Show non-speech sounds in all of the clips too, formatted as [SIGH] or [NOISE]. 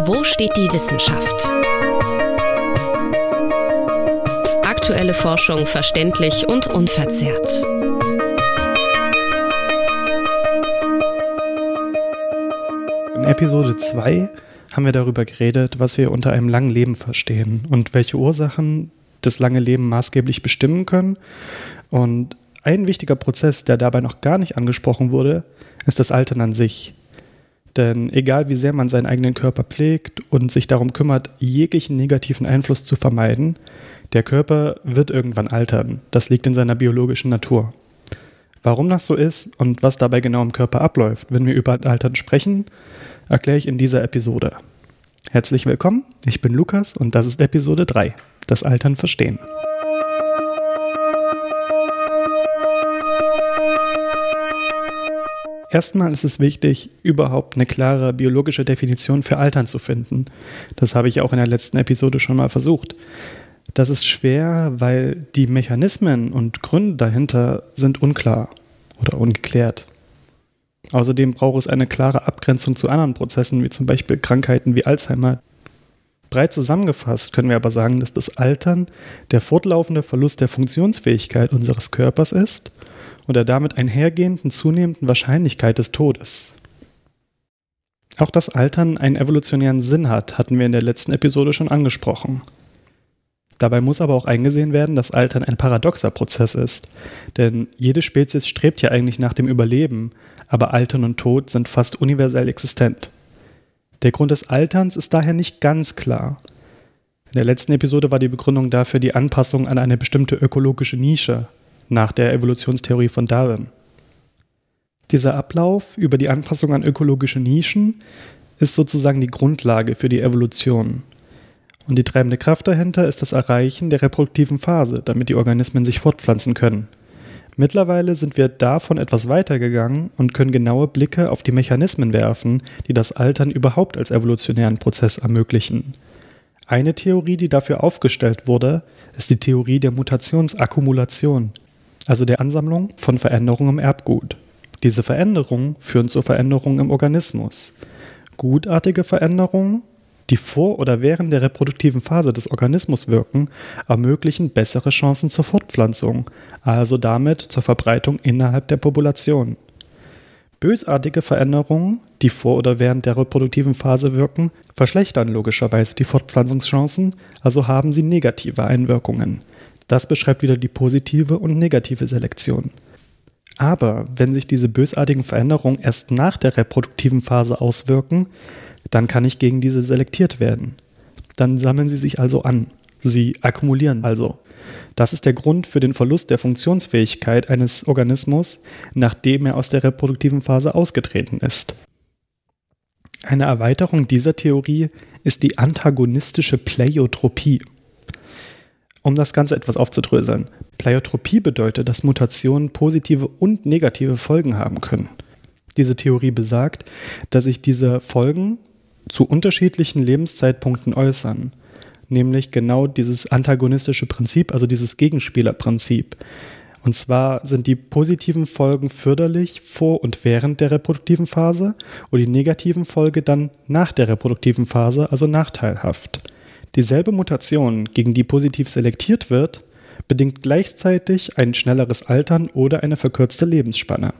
Wo steht die Wissenschaft? Aktuelle Forschung verständlich und unverzerrt. In Episode 2 haben wir darüber geredet, was wir unter einem langen Leben verstehen und welche Ursachen das lange Leben maßgeblich bestimmen können. Und ein wichtiger Prozess, der dabei noch gar nicht angesprochen wurde, ist das Altern an sich. Denn egal wie sehr man seinen eigenen Körper pflegt und sich darum kümmert, jeglichen negativen Einfluss zu vermeiden, der Körper wird irgendwann altern. Das liegt in seiner biologischen Natur. Warum das so ist und was dabei genau im Körper abläuft, wenn wir über Altern sprechen, erkläre ich in dieser Episode. Herzlich willkommen, ich bin Lukas und das ist Episode 3, das Altern verstehen. Erstmal ist es wichtig, überhaupt eine klare biologische Definition für Altern zu finden. Das habe ich auch in der letzten Episode schon mal versucht. Das ist schwer, weil die Mechanismen und Gründe dahinter sind unklar oder ungeklärt. Außerdem braucht es eine klare Abgrenzung zu anderen Prozessen, wie zum Beispiel Krankheiten wie Alzheimer. Breit zusammengefasst können wir aber sagen, dass das Altern der fortlaufende Verlust der Funktionsfähigkeit unseres Körpers ist und der damit einhergehenden zunehmenden Wahrscheinlichkeit des Todes. Auch das Altern einen evolutionären Sinn hat, hatten wir in der letzten Episode schon angesprochen. Dabei muss aber auch eingesehen werden, dass Altern ein paradoxer Prozess ist. Denn jede Spezies strebt ja eigentlich nach dem Überleben, aber Altern und Tod sind fast universell existent. Der Grund des Alterns ist daher nicht ganz klar. In der letzten Episode war die Begründung dafür die Anpassung an eine bestimmte ökologische Nische nach der Evolutionstheorie von Darwin. Dieser Ablauf über die Anpassung an ökologische Nischen ist sozusagen die Grundlage für die Evolution und die treibende Kraft dahinter ist das Erreichen der reproduktiven Phase, damit die Organismen sich fortpflanzen können. Mittlerweile sind wir davon etwas weitergegangen und können genaue Blicke auf die Mechanismen werfen, die das Altern überhaupt als evolutionären Prozess ermöglichen. Eine Theorie, die dafür aufgestellt wurde, ist die Theorie der Mutationsakkumulation, also der Ansammlung von Veränderungen im Erbgut. Diese Veränderungen führen zur Veränderung im Organismus. Gutartige Veränderungen die vor oder während der reproduktiven Phase des Organismus wirken, ermöglichen bessere Chancen zur Fortpflanzung, also damit zur Verbreitung innerhalb der Population. Bösartige Veränderungen, die vor oder während der reproduktiven Phase wirken, verschlechtern logischerweise die Fortpflanzungschancen, also haben sie negative Einwirkungen. Das beschreibt wieder die positive und negative Selektion. Aber wenn sich diese bösartigen Veränderungen erst nach der reproduktiven Phase auswirken, dann kann ich gegen diese selektiert werden. Dann sammeln sie sich also an. Sie akkumulieren also. Das ist der Grund für den Verlust der Funktionsfähigkeit eines Organismus, nachdem er aus der reproduktiven Phase ausgetreten ist. Eine Erweiterung dieser Theorie ist die antagonistische Pleiotropie. Um das Ganze etwas aufzudröseln. Pleiotropie bedeutet, dass Mutationen positive und negative Folgen haben können. Diese Theorie besagt, dass sich diese Folgen zu unterschiedlichen Lebenszeitpunkten äußern. Nämlich genau dieses antagonistische Prinzip, also dieses Gegenspielerprinzip. Und zwar sind die positiven Folgen förderlich vor und während der reproduktiven Phase und die negativen Folgen dann nach der reproduktiven Phase, also nachteilhaft. Dieselbe Mutation, gegen die positiv selektiert wird, bedingt gleichzeitig ein schnelleres Altern oder eine verkürzte Lebensspanne.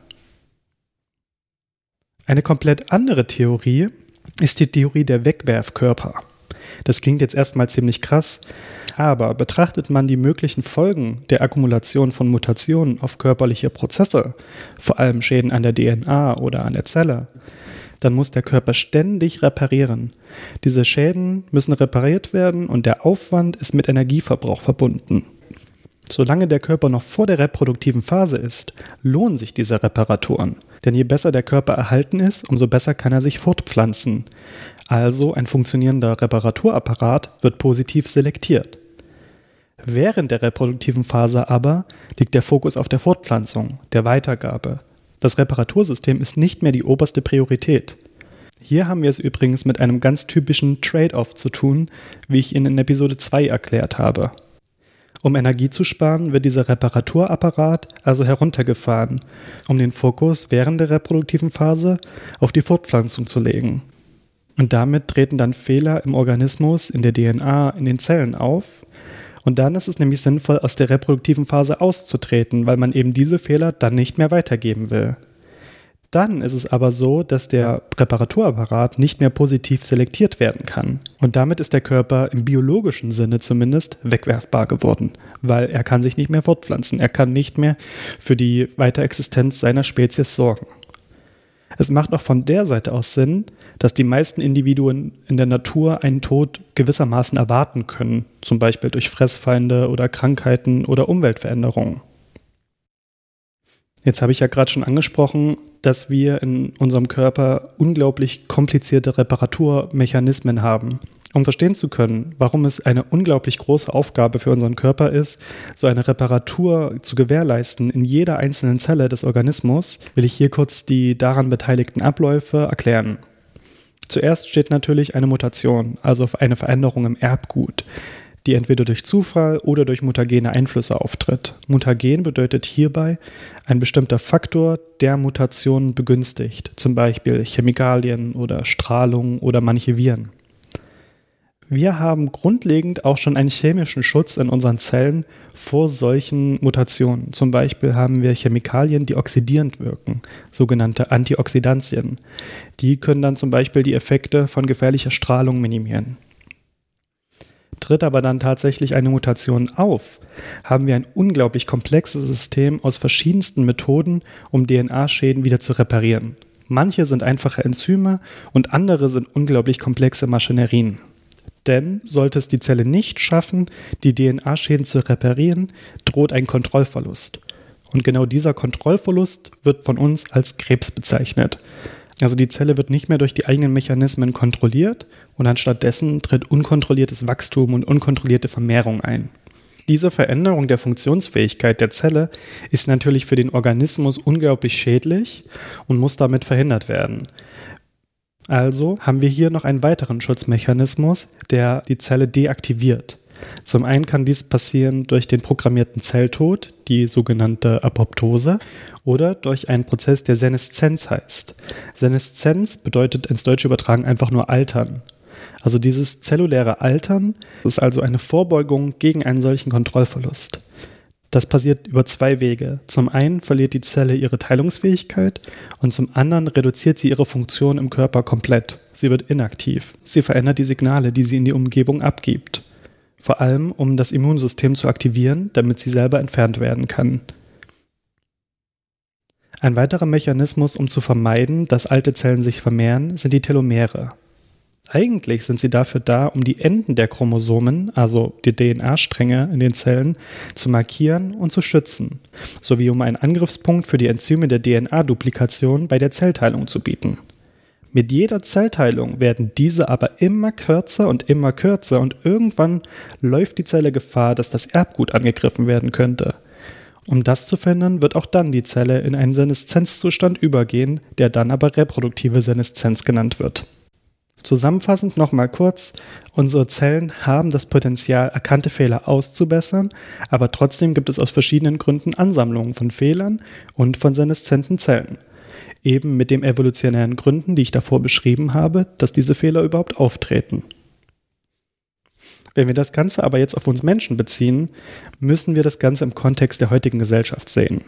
Eine komplett andere Theorie ist die Theorie der Wegwerfkörper. Das klingt jetzt erstmal ziemlich krass, aber betrachtet man die möglichen Folgen der Akkumulation von Mutationen auf körperliche Prozesse, vor allem Schäden an der DNA oder an der Zelle, dann muss der Körper ständig reparieren. Diese Schäden müssen repariert werden und der Aufwand ist mit Energieverbrauch verbunden. Solange der Körper noch vor der reproduktiven Phase ist, lohnen sich diese Reparaturen. Denn je besser der Körper erhalten ist, umso besser kann er sich fortpflanzen. Also ein funktionierender Reparaturapparat wird positiv selektiert. Während der reproduktiven Phase aber liegt der Fokus auf der Fortpflanzung, der Weitergabe. Das Reparatursystem ist nicht mehr die oberste Priorität. Hier haben wir es übrigens mit einem ganz typischen Trade-off zu tun, wie ich Ihnen in Episode 2 erklärt habe. Um Energie zu sparen, wird dieser Reparaturapparat also heruntergefahren, um den Fokus während der reproduktiven Phase auf die Fortpflanzung zu legen. Und damit treten dann Fehler im Organismus, in der DNA, in den Zellen auf. Und dann ist es nämlich sinnvoll, aus der reproduktiven Phase auszutreten, weil man eben diese Fehler dann nicht mehr weitergeben will. Dann ist es aber so, dass der Reparaturapparat nicht mehr positiv selektiert werden kann. Und damit ist der Körper im biologischen Sinne zumindest wegwerfbar geworden, weil er kann sich nicht mehr fortpflanzen. Er kann nicht mehr für die Weiterexistenz seiner Spezies sorgen. Es macht auch von der Seite aus Sinn, dass die meisten Individuen in der Natur einen Tod gewissermaßen erwarten können, zum Beispiel durch Fressfeinde oder Krankheiten oder Umweltveränderungen. Jetzt habe ich ja gerade schon angesprochen, dass wir in unserem Körper unglaublich komplizierte Reparaturmechanismen haben. Um verstehen zu können, warum es eine unglaublich große Aufgabe für unseren Körper ist, so eine Reparatur zu gewährleisten in jeder einzelnen Zelle des Organismus, will ich hier kurz die daran beteiligten Abläufe erklären. Zuerst steht natürlich eine Mutation, also eine Veränderung im Erbgut die entweder durch Zufall oder durch mutagene Einflüsse auftritt. Mutagen bedeutet hierbei ein bestimmter Faktor, der Mutationen begünstigt, zum Beispiel Chemikalien oder Strahlung oder manche Viren. Wir haben grundlegend auch schon einen chemischen Schutz in unseren Zellen vor solchen Mutationen. Zum Beispiel haben wir Chemikalien, die oxidierend wirken, sogenannte Antioxidantien. Die können dann zum Beispiel die Effekte von gefährlicher Strahlung minimieren. Tritt aber dann tatsächlich eine Mutation auf, haben wir ein unglaublich komplexes System aus verschiedensten Methoden, um DNA-Schäden wieder zu reparieren. Manche sind einfache Enzyme und andere sind unglaublich komplexe Maschinerien. Denn sollte es die Zelle nicht schaffen, die DNA-Schäden zu reparieren, droht ein Kontrollverlust. Und genau dieser Kontrollverlust wird von uns als Krebs bezeichnet. Also die Zelle wird nicht mehr durch die eigenen Mechanismen kontrolliert und anstattdessen tritt unkontrolliertes Wachstum und unkontrollierte Vermehrung ein. Diese Veränderung der Funktionsfähigkeit der Zelle ist natürlich für den Organismus unglaublich schädlich und muss damit verhindert werden. Also haben wir hier noch einen weiteren Schutzmechanismus, der die Zelle deaktiviert. Zum einen kann dies passieren durch den programmierten Zelltod, die sogenannte Apoptose, oder durch einen Prozess, der Seneszenz heißt. Seneszenz bedeutet ins Deutsche übertragen einfach nur Altern. Also dieses zelluläre Altern ist also eine Vorbeugung gegen einen solchen Kontrollverlust. Das passiert über zwei Wege. Zum einen verliert die Zelle ihre Teilungsfähigkeit und zum anderen reduziert sie ihre Funktion im Körper komplett. Sie wird inaktiv. Sie verändert die Signale, die sie in die Umgebung abgibt vor allem um das Immunsystem zu aktivieren, damit sie selber entfernt werden kann. Ein weiterer Mechanismus, um zu vermeiden, dass alte Zellen sich vermehren, sind die Telomere. Eigentlich sind sie dafür da, um die Enden der Chromosomen, also die DNA-Stränge in den Zellen, zu markieren und zu schützen, sowie um einen Angriffspunkt für die Enzyme der DNA-Duplikation bei der Zellteilung zu bieten. Mit jeder Zellteilung werden diese aber immer kürzer und immer kürzer und irgendwann läuft die Zelle Gefahr, dass das Erbgut angegriffen werden könnte. Um das zu verhindern, wird auch dann die Zelle in einen Seneszenzzustand übergehen, der dann aber reproduktive Seneszenz genannt wird. Zusammenfassend nochmal kurz, unsere Zellen haben das Potenzial, erkannte Fehler auszubessern, aber trotzdem gibt es aus verschiedenen Gründen Ansammlungen von Fehlern und von seneszenten Zellen eben mit den evolutionären Gründen, die ich davor beschrieben habe, dass diese Fehler überhaupt auftreten. Wenn wir das Ganze aber jetzt auf uns Menschen beziehen, müssen wir das Ganze im Kontext der heutigen Gesellschaft sehen.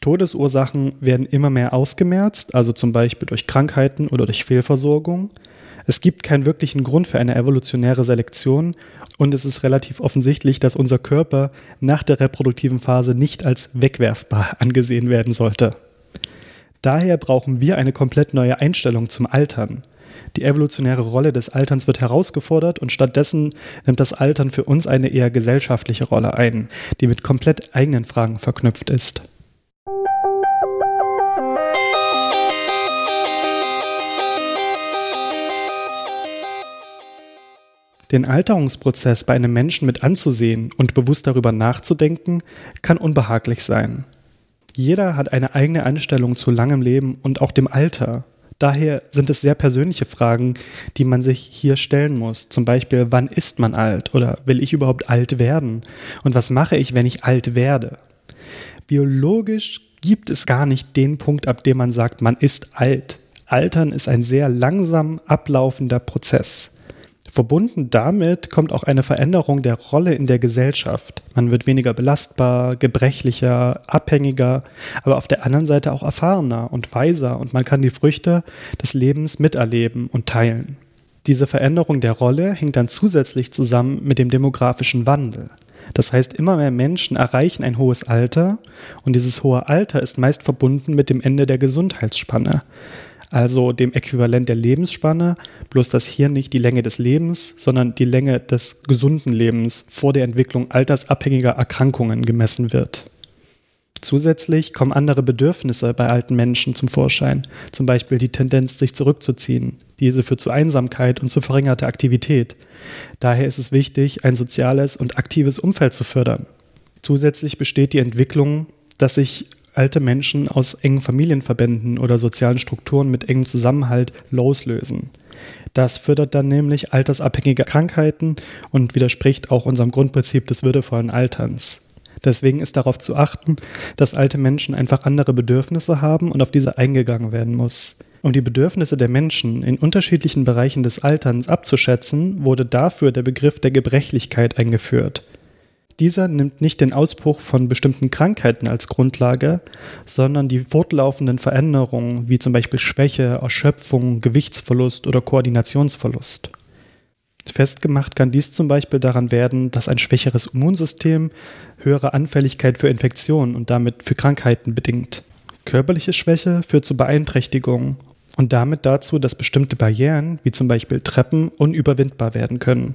Todesursachen werden immer mehr ausgemerzt, also zum Beispiel durch Krankheiten oder durch Fehlversorgung. Es gibt keinen wirklichen Grund für eine evolutionäre Selektion und es ist relativ offensichtlich, dass unser Körper nach der reproduktiven Phase nicht als wegwerfbar [LAUGHS] angesehen werden sollte. Daher brauchen wir eine komplett neue Einstellung zum Altern. Die evolutionäre Rolle des Alterns wird herausgefordert und stattdessen nimmt das Altern für uns eine eher gesellschaftliche Rolle ein, die mit komplett eigenen Fragen verknüpft ist. Den Alterungsprozess bei einem Menschen mit anzusehen und bewusst darüber nachzudenken, kann unbehaglich sein. Jeder hat eine eigene Einstellung zu langem Leben und auch dem Alter. Daher sind es sehr persönliche Fragen, die man sich hier stellen muss. Zum Beispiel, wann ist man alt oder will ich überhaupt alt werden? Und was mache ich, wenn ich alt werde? Biologisch gibt es gar nicht den Punkt, ab dem man sagt, man ist alt. Altern ist ein sehr langsam ablaufender Prozess. Verbunden damit kommt auch eine Veränderung der Rolle in der Gesellschaft. Man wird weniger belastbar, gebrechlicher, abhängiger, aber auf der anderen Seite auch erfahrener und weiser und man kann die Früchte des Lebens miterleben und teilen. Diese Veränderung der Rolle hängt dann zusätzlich zusammen mit dem demografischen Wandel. Das heißt, immer mehr Menschen erreichen ein hohes Alter und dieses hohe Alter ist meist verbunden mit dem Ende der Gesundheitsspanne also dem Äquivalent der Lebensspanne, bloß dass hier nicht die Länge des Lebens, sondern die Länge des gesunden Lebens vor der Entwicklung altersabhängiger Erkrankungen gemessen wird. Zusätzlich kommen andere Bedürfnisse bei alten Menschen zum Vorschein, zum Beispiel die Tendenz, sich zurückzuziehen. Diese führt zu Einsamkeit und zu verringerter Aktivität. Daher ist es wichtig, ein soziales und aktives Umfeld zu fördern. Zusätzlich besteht die Entwicklung, dass sich alte Menschen aus engen Familienverbänden oder sozialen Strukturen mit engem Zusammenhalt loslösen. Das fördert dann nämlich altersabhängige Krankheiten und widerspricht auch unserem Grundprinzip des würdevollen Alterns. Deswegen ist darauf zu achten, dass alte Menschen einfach andere Bedürfnisse haben und auf diese eingegangen werden muss. Um die Bedürfnisse der Menschen in unterschiedlichen Bereichen des Alterns abzuschätzen, wurde dafür der Begriff der Gebrechlichkeit eingeführt. Dieser nimmt nicht den Ausbruch von bestimmten Krankheiten als Grundlage, sondern die fortlaufenden Veränderungen wie zum Beispiel Schwäche, Erschöpfung, Gewichtsverlust oder Koordinationsverlust. Festgemacht kann dies zum Beispiel daran werden, dass ein schwächeres Immunsystem höhere Anfälligkeit für Infektionen und damit für Krankheiten bedingt. Körperliche Schwäche führt zu Beeinträchtigungen und damit dazu, dass bestimmte Barrieren, wie zum Beispiel Treppen, unüberwindbar werden können.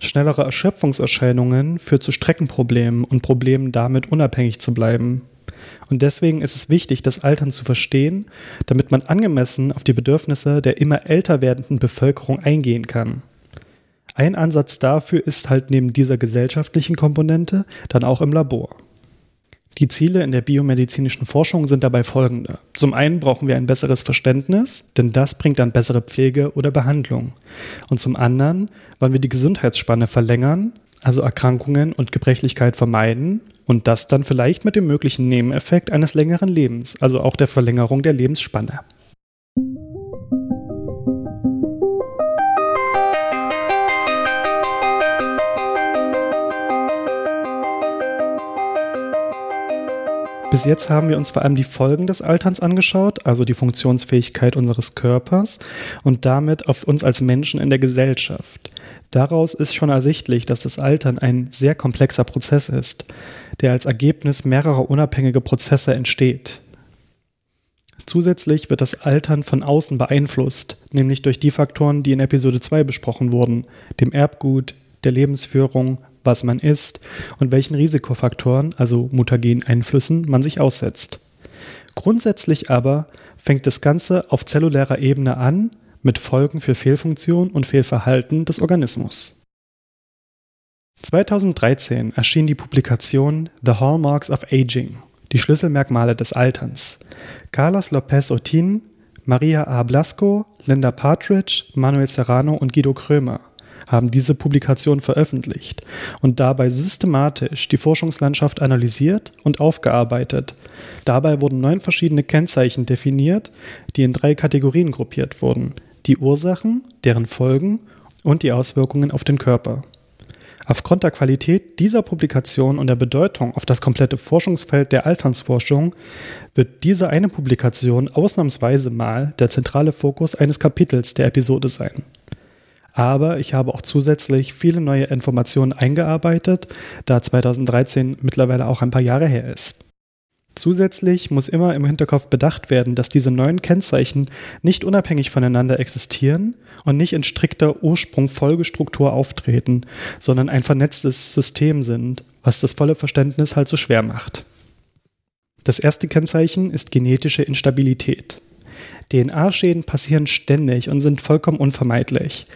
Schnellere Erschöpfungserscheinungen führt zu Streckenproblemen und Problemen damit unabhängig zu bleiben. Und deswegen ist es wichtig, das Altern zu verstehen, damit man angemessen auf die Bedürfnisse der immer älter werdenden Bevölkerung eingehen kann. Ein Ansatz dafür ist halt neben dieser gesellschaftlichen Komponente dann auch im Labor. Die Ziele in der biomedizinischen Forschung sind dabei folgende. Zum einen brauchen wir ein besseres Verständnis, denn das bringt dann bessere Pflege oder Behandlung. Und zum anderen wollen wir die Gesundheitsspanne verlängern, also Erkrankungen und Gebrechlichkeit vermeiden und das dann vielleicht mit dem möglichen Nebeneffekt eines längeren Lebens, also auch der Verlängerung der Lebensspanne. Bis jetzt haben wir uns vor allem die Folgen des Alterns angeschaut, also die Funktionsfähigkeit unseres Körpers und damit auf uns als Menschen in der Gesellschaft. Daraus ist schon ersichtlich, dass das Altern ein sehr komplexer Prozess ist, der als Ergebnis mehrerer unabhängiger Prozesse entsteht. Zusätzlich wird das Altern von außen beeinflusst, nämlich durch die Faktoren, die in Episode 2 besprochen wurden, dem Erbgut, der Lebensführung, was man isst und welchen Risikofaktoren, also mutagenen Einflüssen, man sich aussetzt. Grundsätzlich aber fängt das Ganze auf zellulärer Ebene an mit Folgen für Fehlfunktion und Fehlverhalten des Organismus. 2013 erschien die Publikation The Hallmarks of Aging, die Schlüsselmerkmale des Alterns. Carlos Lopez Otin, Maria A. Blasco, Linda Partridge, Manuel Serrano und Guido Krömer haben diese Publikation veröffentlicht und dabei systematisch die Forschungslandschaft analysiert und aufgearbeitet. Dabei wurden neun verschiedene Kennzeichen definiert, die in drei Kategorien gruppiert wurden. Die Ursachen, deren Folgen und die Auswirkungen auf den Körper. Aufgrund der Qualität dieser Publikation und der Bedeutung auf das komplette Forschungsfeld der Alternsforschung wird diese eine Publikation ausnahmsweise mal der zentrale Fokus eines Kapitels der Episode sein aber ich habe auch zusätzlich viele neue Informationen eingearbeitet, da 2013 mittlerweile auch ein paar Jahre her ist. Zusätzlich muss immer im Hinterkopf bedacht werden, dass diese neuen Kennzeichen nicht unabhängig voneinander existieren und nicht in strikter Ursprung-Folgestruktur auftreten, sondern ein vernetztes System sind, was das volle Verständnis halt so schwer macht. Das erste Kennzeichen ist genetische Instabilität. DNA-Schäden passieren ständig und sind vollkommen unvermeidlich.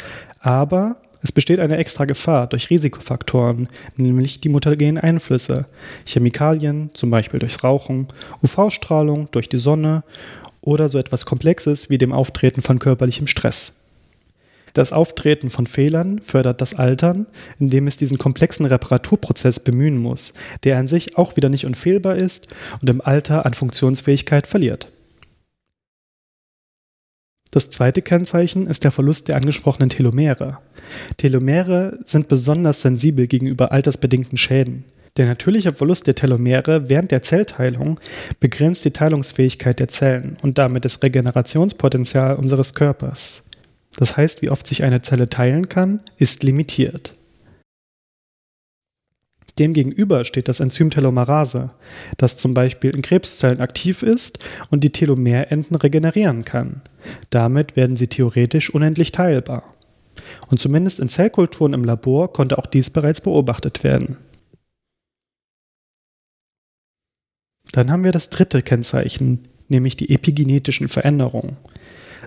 Aber es besteht eine extra Gefahr durch Risikofaktoren, nämlich die mutagenen Einflüsse, Chemikalien, zum Beispiel durchs Rauchen, UV-Strahlung durch die Sonne oder so etwas Komplexes wie dem Auftreten von körperlichem Stress. Das Auftreten von Fehlern fördert das Altern, indem es diesen komplexen Reparaturprozess bemühen muss, der an sich auch wieder nicht unfehlbar ist und im Alter an Funktionsfähigkeit verliert. Das zweite Kennzeichen ist der Verlust der angesprochenen Telomere. Telomere sind besonders sensibel gegenüber altersbedingten Schäden. Der natürliche Verlust der Telomere während der Zellteilung begrenzt die Teilungsfähigkeit der Zellen und damit das Regenerationspotenzial unseres Körpers. Das heißt, wie oft sich eine Zelle teilen kann, ist limitiert. Demgegenüber steht das Enzym Telomerase, das zum Beispiel in Krebszellen aktiv ist und die Telomerenden regenerieren kann. Damit werden sie theoretisch unendlich teilbar. Und zumindest in Zellkulturen im Labor konnte auch dies bereits beobachtet werden. Dann haben wir das dritte Kennzeichen, nämlich die epigenetischen Veränderungen.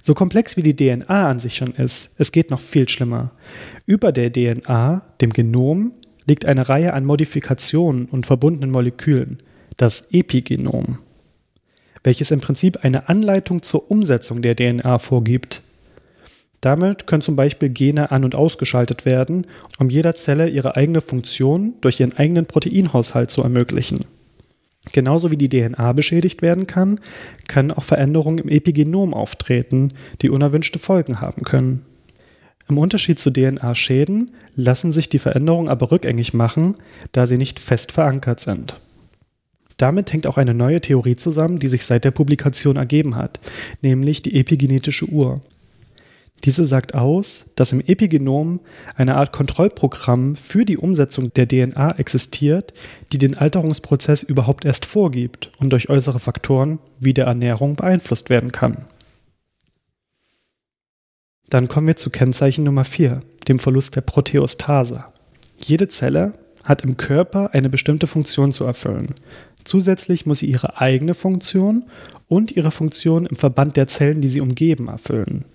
So komplex wie die DNA an sich schon ist, es geht noch viel schlimmer. Über der DNA, dem Genom, liegt eine Reihe an Modifikationen und verbundenen Molekülen, das Epigenom, welches im Prinzip eine Anleitung zur Umsetzung der DNA vorgibt. Damit können zum Beispiel Gene an- und ausgeschaltet werden, um jeder Zelle ihre eigene Funktion durch ihren eigenen Proteinhaushalt zu ermöglichen. Genauso wie die DNA beschädigt werden kann, können auch Veränderungen im Epigenom auftreten, die unerwünschte Folgen haben können. Im Unterschied zu DNA-Schäden lassen sich die Veränderungen aber rückgängig machen, da sie nicht fest verankert sind. Damit hängt auch eine neue Theorie zusammen, die sich seit der Publikation ergeben hat, nämlich die epigenetische Uhr. Diese sagt aus, dass im Epigenom eine Art Kontrollprogramm für die Umsetzung der DNA existiert, die den Alterungsprozess überhaupt erst vorgibt und durch äußere Faktoren wie der Ernährung beeinflusst werden kann. Dann kommen wir zu Kennzeichen Nummer 4, dem Verlust der Proteostase. Jede Zelle hat im Körper eine bestimmte Funktion zu erfüllen. Zusätzlich muss sie ihre eigene Funktion und ihre Funktion im Verband der Zellen, die sie umgeben, erfüllen.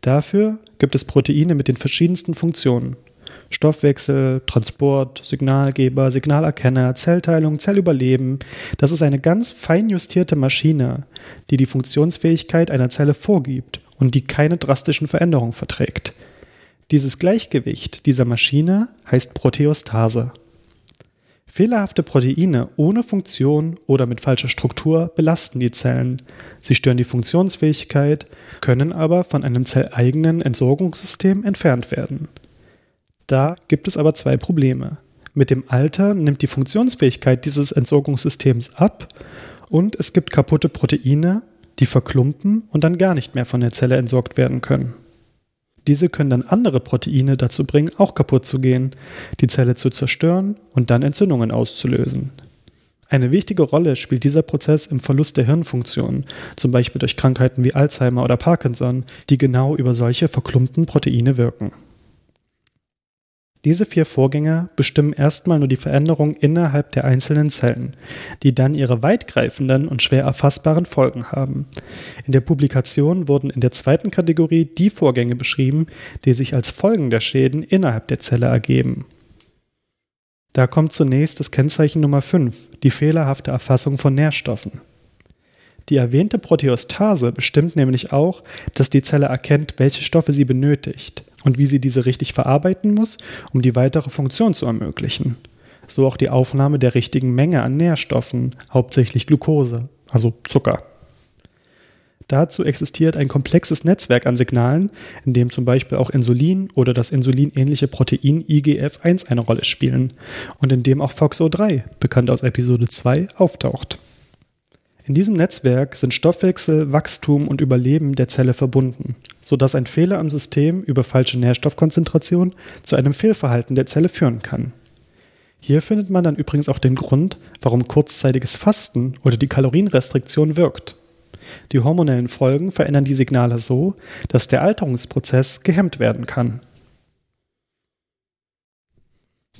Dafür gibt es Proteine mit den verschiedensten Funktionen. Stoffwechsel, Transport, Signalgeber, Signalerkenner, Zellteilung, Zellüberleben. Das ist eine ganz fein justierte Maschine, die die Funktionsfähigkeit einer Zelle vorgibt und die keine drastischen Veränderungen verträgt. Dieses Gleichgewicht dieser Maschine heißt Proteostase. Fehlerhafte Proteine ohne Funktion oder mit falscher Struktur belasten die Zellen. Sie stören die Funktionsfähigkeit, können aber von einem zelleigenen Entsorgungssystem entfernt werden. Da gibt es aber zwei Probleme. Mit dem Alter nimmt die Funktionsfähigkeit dieses Entsorgungssystems ab und es gibt kaputte Proteine, die verklumpen und dann gar nicht mehr von der Zelle entsorgt werden können. Diese können dann andere Proteine dazu bringen, auch kaputt zu gehen, die Zelle zu zerstören und dann Entzündungen auszulösen. Eine wichtige Rolle spielt dieser Prozess im Verlust der Hirnfunktion, zum Beispiel durch Krankheiten wie Alzheimer oder Parkinson, die genau über solche verklumpten Proteine wirken. Diese vier Vorgänge bestimmen erstmal nur die Veränderung innerhalb der einzelnen Zellen, die dann ihre weitgreifenden und schwer erfassbaren Folgen haben. In der Publikation wurden in der zweiten Kategorie die Vorgänge beschrieben, die sich als Folgen der Schäden innerhalb der Zelle ergeben. Da kommt zunächst das Kennzeichen Nummer 5, die fehlerhafte Erfassung von Nährstoffen. Die erwähnte Proteostase bestimmt nämlich auch, dass die Zelle erkennt, welche Stoffe sie benötigt und wie sie diese richtig verarbeiten muss, um die weitere Funktion zu ermöglichen. So auch die Aufnahme der richtigen Menge an Nährstoffen, hauptsächlich Glucose, also Zucker. Dazu existiert ein komplexes Netzwerk an Signalen, in dem zum Beispiel auch Insulin oder das insulinähnliche Protein IGF-1 eine Rolle spielen und in dem auch FOXO3, bekannt aus Episode 2, auftaucht. In diesem Netzwerk sind Stoffwechsel, Wachstum und Überleben der Zelle verbunden, sodass ein Fehler am System über falsche Nährstoffkonzentration zu einem Fehlverhalten der Zelle führen kann. Hier findet man dann übrigens auch den Grund, warum kurzzeitiges Fasten oder die Kalorienrestriktion wirkt. Die hormonellen Folgen verändern die Signale so, dass der Alterungsprozess gehemmt werden kann.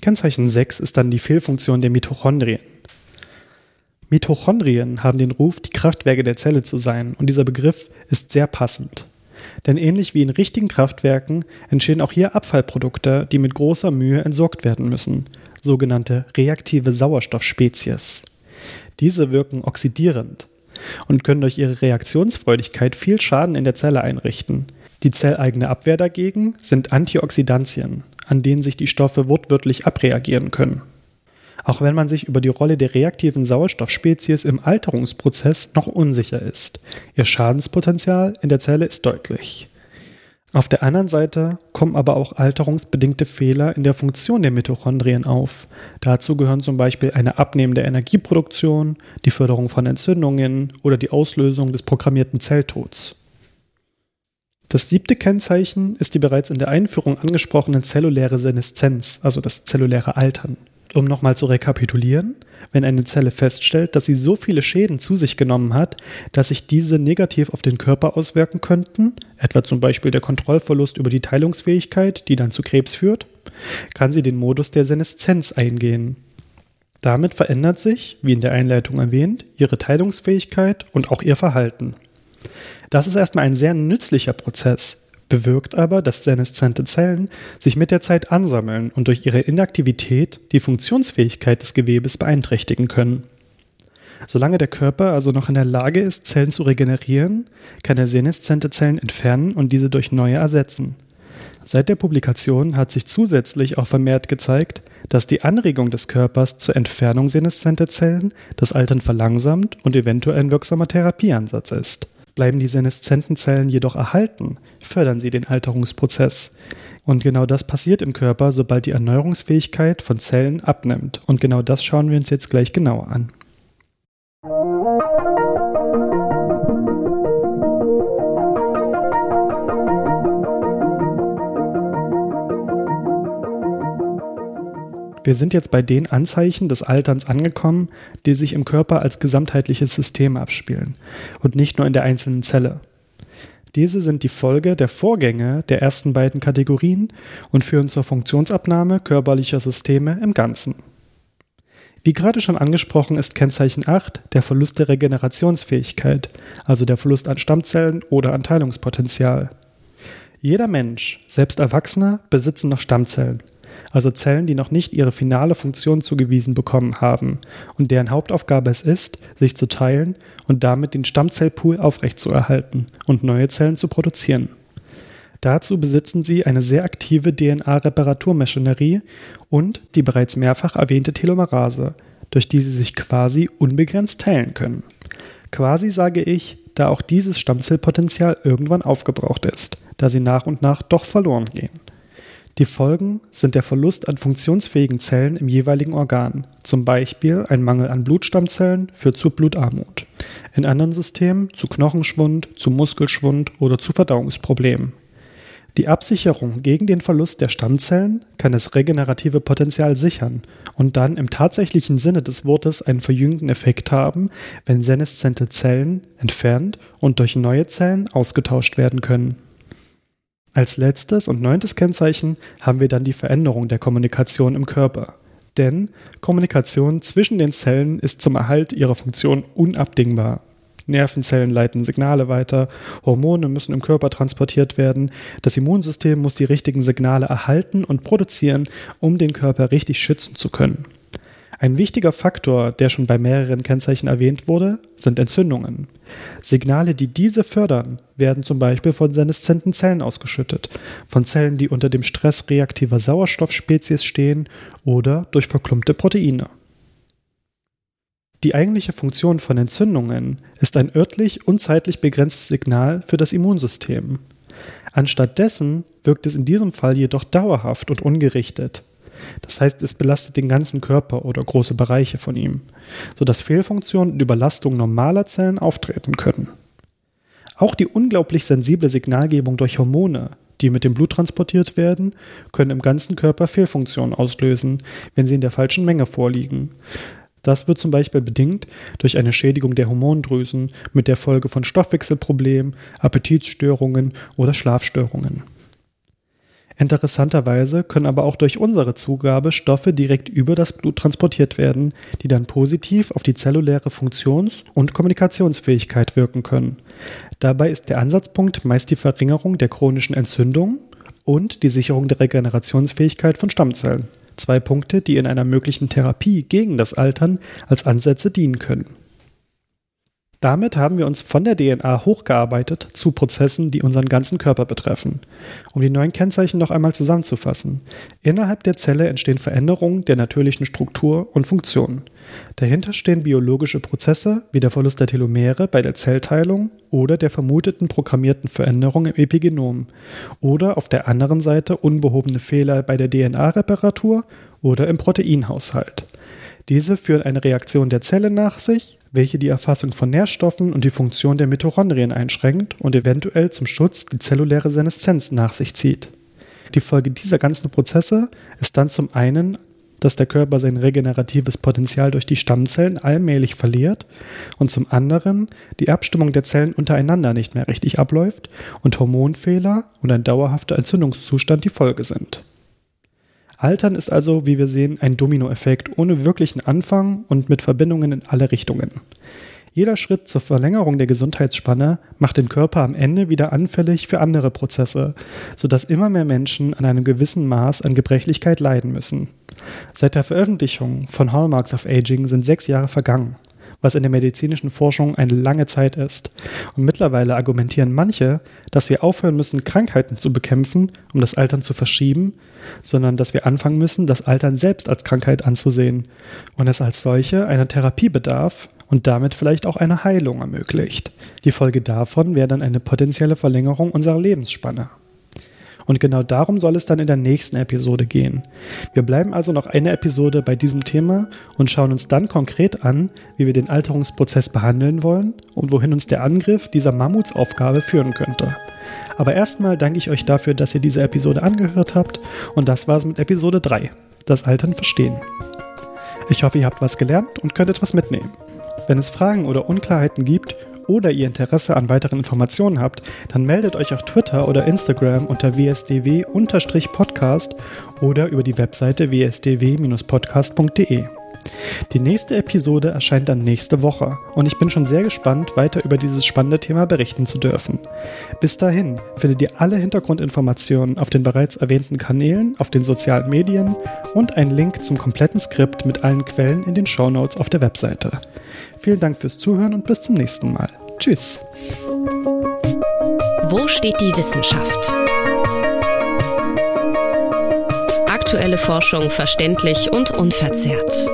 Kennzeichen 6 ist dann die Fehlfunktion der Mitochondrien. Mitochondrien haben den Ruf, die Kraftwerke der Zelle zu sein, und dieser Begriff ist sehr passend. Denn ähnlich wie in richtigen Kraftwerken entstehen auch hier Abfallprodukte, die mit großer Mühe entsorgt werden müssen, sogenannte reaktive Sauerstoffspezies. Diese wirken oxidierend und können durch ihre Reaktionsfreudigkeit viel Schaden in der Zelle einrichten. Die zelleigene Abwehr dagegen sind Antioxidantien, an denen sich die Stoffe wortwörtlich abreagieren können. Auch wenn man sich über die Rolle der reaktiven Sauerstoffspezies im Alterungsprozess noch unsicher ist. Ihr Schadenspotenzial in der Zelle ist deutlich. Auf der anderen Seite kommen aber auch alterungsbedingte Fehler in der Funktion der Mitochondrien auf. Dazu gehören zum Beispiel eine abnehmende Energieproduktion, die Förderung von Entzündungen oder die Auslösung des programmierten Zelltods. Das siebte Kennzeichen ist die bereits in der Einführung angesprochene zelluläre Seneszenz, also das zelluläre Altern. Um nochmal zu rekapitulieren, wenn eine Zelle feststellt, dass sie so viele Schäden zu sich genommen hat, dass sich diese negativ auf den Körper auswirken könnten, etwa zum Beispiel der Kontrollverlust über die Teilungsfähigkeit, die dann zu Krebs führt, kann sie den Modus der Seneszenz eingehen. Damit verändert sich, wie in der Einleitung erwähnt, ihre Teilungsfähigkeit und auch ihr Verhalten. Das ist erstmal ein sehr nützlicher Prozess, bewirkt aber, dass seneszente Zellen sich mit der Zeit ansammeln und durch ihre Inaktivität die Funktionsfähigkeit des Gewebes beeinträchtigen können. Solange der Körper also noch in der Lage ist, Zellen zu regenerieren, kann er seneszente Zellen entfernen und diese durch neue ersetzen. Seit der Publikation hat sich zusätzlich auch vermehrt gezeigt, dass die Anregung des Körpers zur Entfernung seneszenter Zellen das Altern verlangsamt und eventuell ein wirksamer Therapieansatz ist. Bleiben die seneszenten Zellen jedoch erhalten, fördern sie den Alterungsprozess. Und genau das passiert im Körper, sobald die Erneuerungsfähigkeit von Zellen abnimmt. Und genau das schauen wir uns jetzt gleich genauer an. Wir sind jetzt bei den Anzeichen des Alterns angekommen, die sich im Körper als gesamtheitliches System abspielen und nicht nur in der einzelnen Zelle. Diese sind die Folge der Vorgänge der ersten beiden Kategorien und führen zur Funktionsabnahme körperlicher Systeme im Ganzen. Wie gerade schon angesprochen ist Kennzeichen 8 der Verlust der Regenerationsfähigkeit, also der Verlust an Stammzellen oder an Teilungspotenzial. Jeder Mensch, selbst Erwachsene, besitzen noch Stammzellen, also Zellen, die noch nicht ihre finale Funktion zugewiesen bekommen haben und deren Hauptaufgabe es ist, sich zu teilen und damit den Stammzellpool aufrechtzuerhalten und neue Zellen zu produzieren. Dazu besitzen sie eine sehr aktive DNA-Reparaturmaschinerie und die bereits mehrfach erwähnte Telomerase, durch die sie sich quasi unbegrenzt teilen können. Quasi sage ich, da auch dieses Stammzellpotenzial irgendwann aufgebraucht ist, da sie nach und nach doch verloren gehen. Die Folgen sind der Verlust an funktionsfähigen Zellen im jeweiligen Organ, zum Beispiel ein Mangel an Blutstammzellen führt zu Blutarmut, in anderen Systemen zu Knochenschwund, zu Muskelschwund oder zu Verdauungsproblemen. Die Absicherung gegen den Verlust der Stammzellen kann das regenerative Potenzial sichern und dann im tatsächlichen Sinne des Wortes einen verjüngenden Effekt haben, wenn seneszente Zellen entfernt und durch neue Zellen ausgetauscht werden können. Als letztes und neuntes Kennzeichen haben wir dann die Veränderung der Kommunikation im Körper. Denn Kommunikation zwischen den Zellen ist zum Erhalt ihrer Funktion unabdingbar. Nervenzellen leiten Signale weiter, Hormone müssen im Körper transportiert werden, das Immunsystem muss die richtigen Signale erhalten und produzieren, um den Körper richtig schützen zu können. Ein wichtiger Faktor, der schon bei mehreren Kennzeichen erwähnt wurde, sind Entzündungen. Signale, die diese fördern, werden zum Beispiel von seneszenten Zellen ausgeschüttet, von Zellen, die unter dem Stress reaktiver Sauerstoffspezies stehen oder durch verklumpte Proteine. Die eigentliche Funktion von Entzündungen ist ein örtlich und zeitlich begrenztes Signal für das Immunsystem. Anstattdessen wirkt es in diesem Fall jedoch dauerhaft und ungerichtet. Das heißt, es belastet den ganzen Körper oder große Bereiche von ihm, sodass Fehlfunktionen und Überlastungen normaler Zellen auftreten können. Auch die unglaublich sensible Signalgebung durch Hormone, die mit dem Blut transportiert werden, können im ganzen Körper Fehlfunktionen auslösen, wenn sie in der falschen Menge vorliegen. Das wird zum Beispiel bedingt durch eine Schädigung der Hormondrüsen mit der Folge von Stoffwechselproblemen, Appetitstörungen oder Schlafstörungen. Interessanterweise können aber auch durch unsere Zugabe Stoffe direkt über das Blut transportiert werden, die dann positiv auf die zelluläre Funktions- und Kommunikationsfähigkeit wirken können. Dabei ist der Ansatzpunkt meist die Verringerung der chronischen Entzündung und die Sicherung der Regenerationsfähigkeit von Stammzellen. Zwei Punkte, die in einer möglichen Therapie gegen das Altern als Ansätze dienen können. Damit haben wir uns von der DNA hochgearbeitet zu Prozessen, die unseren ganzen Körper betreffen. Um die neuen Kennzeichen noch einmal zusammenzufassen. Innerhalb der Zelle entstehen Veränderungen der natürlichen Struktur und Funktion. Dahinter stehen biologische Prozesse wie der Verlust der Telomere bei der Zellteilung oder der vermuteten programmierten Veränderung im Epigenom oder auf der anderen Seite unbehobene Fehler bei der DNA-Reparatur oder im Proteinhaushalt. Diese führen eine Reaktion der Zelle nach sich, welche die Erfassung von Nährstoffen und die Funktion der Mitochondrien einschränkt und eventuell zum Schutz die zelluläre Seneszenz nach sich zieht. Die Folge dieser ganzen Prozesse ist dann zum einen, dass der Körper sein regeneratives Potenzial durch die Stammzellen allmählich verliert und zum anderen die Abstimmung der Zellen untereinander nicht mehr richtig abläuft und Hormonfehler und ein dauerhafter Entzündungszustand die Folge sind. Altern ist also, wie wir sehen, ein Dominoeffekt ohne wirklichen Anfang und mit Verbindungen in alle Richtungen. Jeder Schritt zur Verlängerung der Gesundheitsspanne macht den Körper am Ende wieder anfällig für andere Prozesse, sodass immer mehr Menschen an einem gewissen Maß an Gebrechlichkeit leiden müssen. Seit der Veröffentlichung von Hallmarks of Aging sind sechs Jahre vergangen was in der medizinischen Forschung eine lange Zeit ist. Und mittlerweile argumentieren manche, dass wir aufhören müssen, Krankheiten zu bekämpfen, um das Altern zu verschieben, sondern dass wir anfangen müssen, das Altern selbst als Krankheit anzusehen und es als solche einer Therapie bedarf und damit vielleicht auch eine Heilung ermöglicht. Die Folge davon wäre dann eine potenzielle Verlängerung unserer Lebensspanne. Und genau darum soll es dann in der nächsten Episode gehen. Wir bleiben also noch eine Episode bei diesem Thema und schauen uns dann konkret an, wie wir den Alterungsprozess behandeln wollen und wohin uns der Angriff dieser Mammutsaufgabe führen könnte. Aber erstmal danke ich euch dafür, dass ihr diese Episode angehört habt und das war's mit Episode 3, das Altern verstehen. Ich hoffe, ihr habt was gelernt und könnt etwas mitnehmen. Wenn es Fragen oder Unklarheiten gibt oder ihr Interesse an weiteren Informationen habt, dann meldet euch auf Twitter oder Instagram unter wsdw-podcast oder über die Webseite wsdw-podcast.de. Die nächste Episode erscheint dann nächste Woche und ich bin schon sehr gespannt, weiter über dieses spannende Thema berichten zu dürfen. Bis dahin findet ihr alle Hintergrundinformationen auf den bereits erwähnten Kanälen, auf den sozialen Medien und einen Link zum kompletten Skript mit allen Quellen in den Shownotes auf der Webseite. Vielen Dank fürs Zuhören und bis zum nächsten Mal. Tschüss. Wo steht die Wissenschaft? Aktuelle Forschung verständlich und unverzerrt.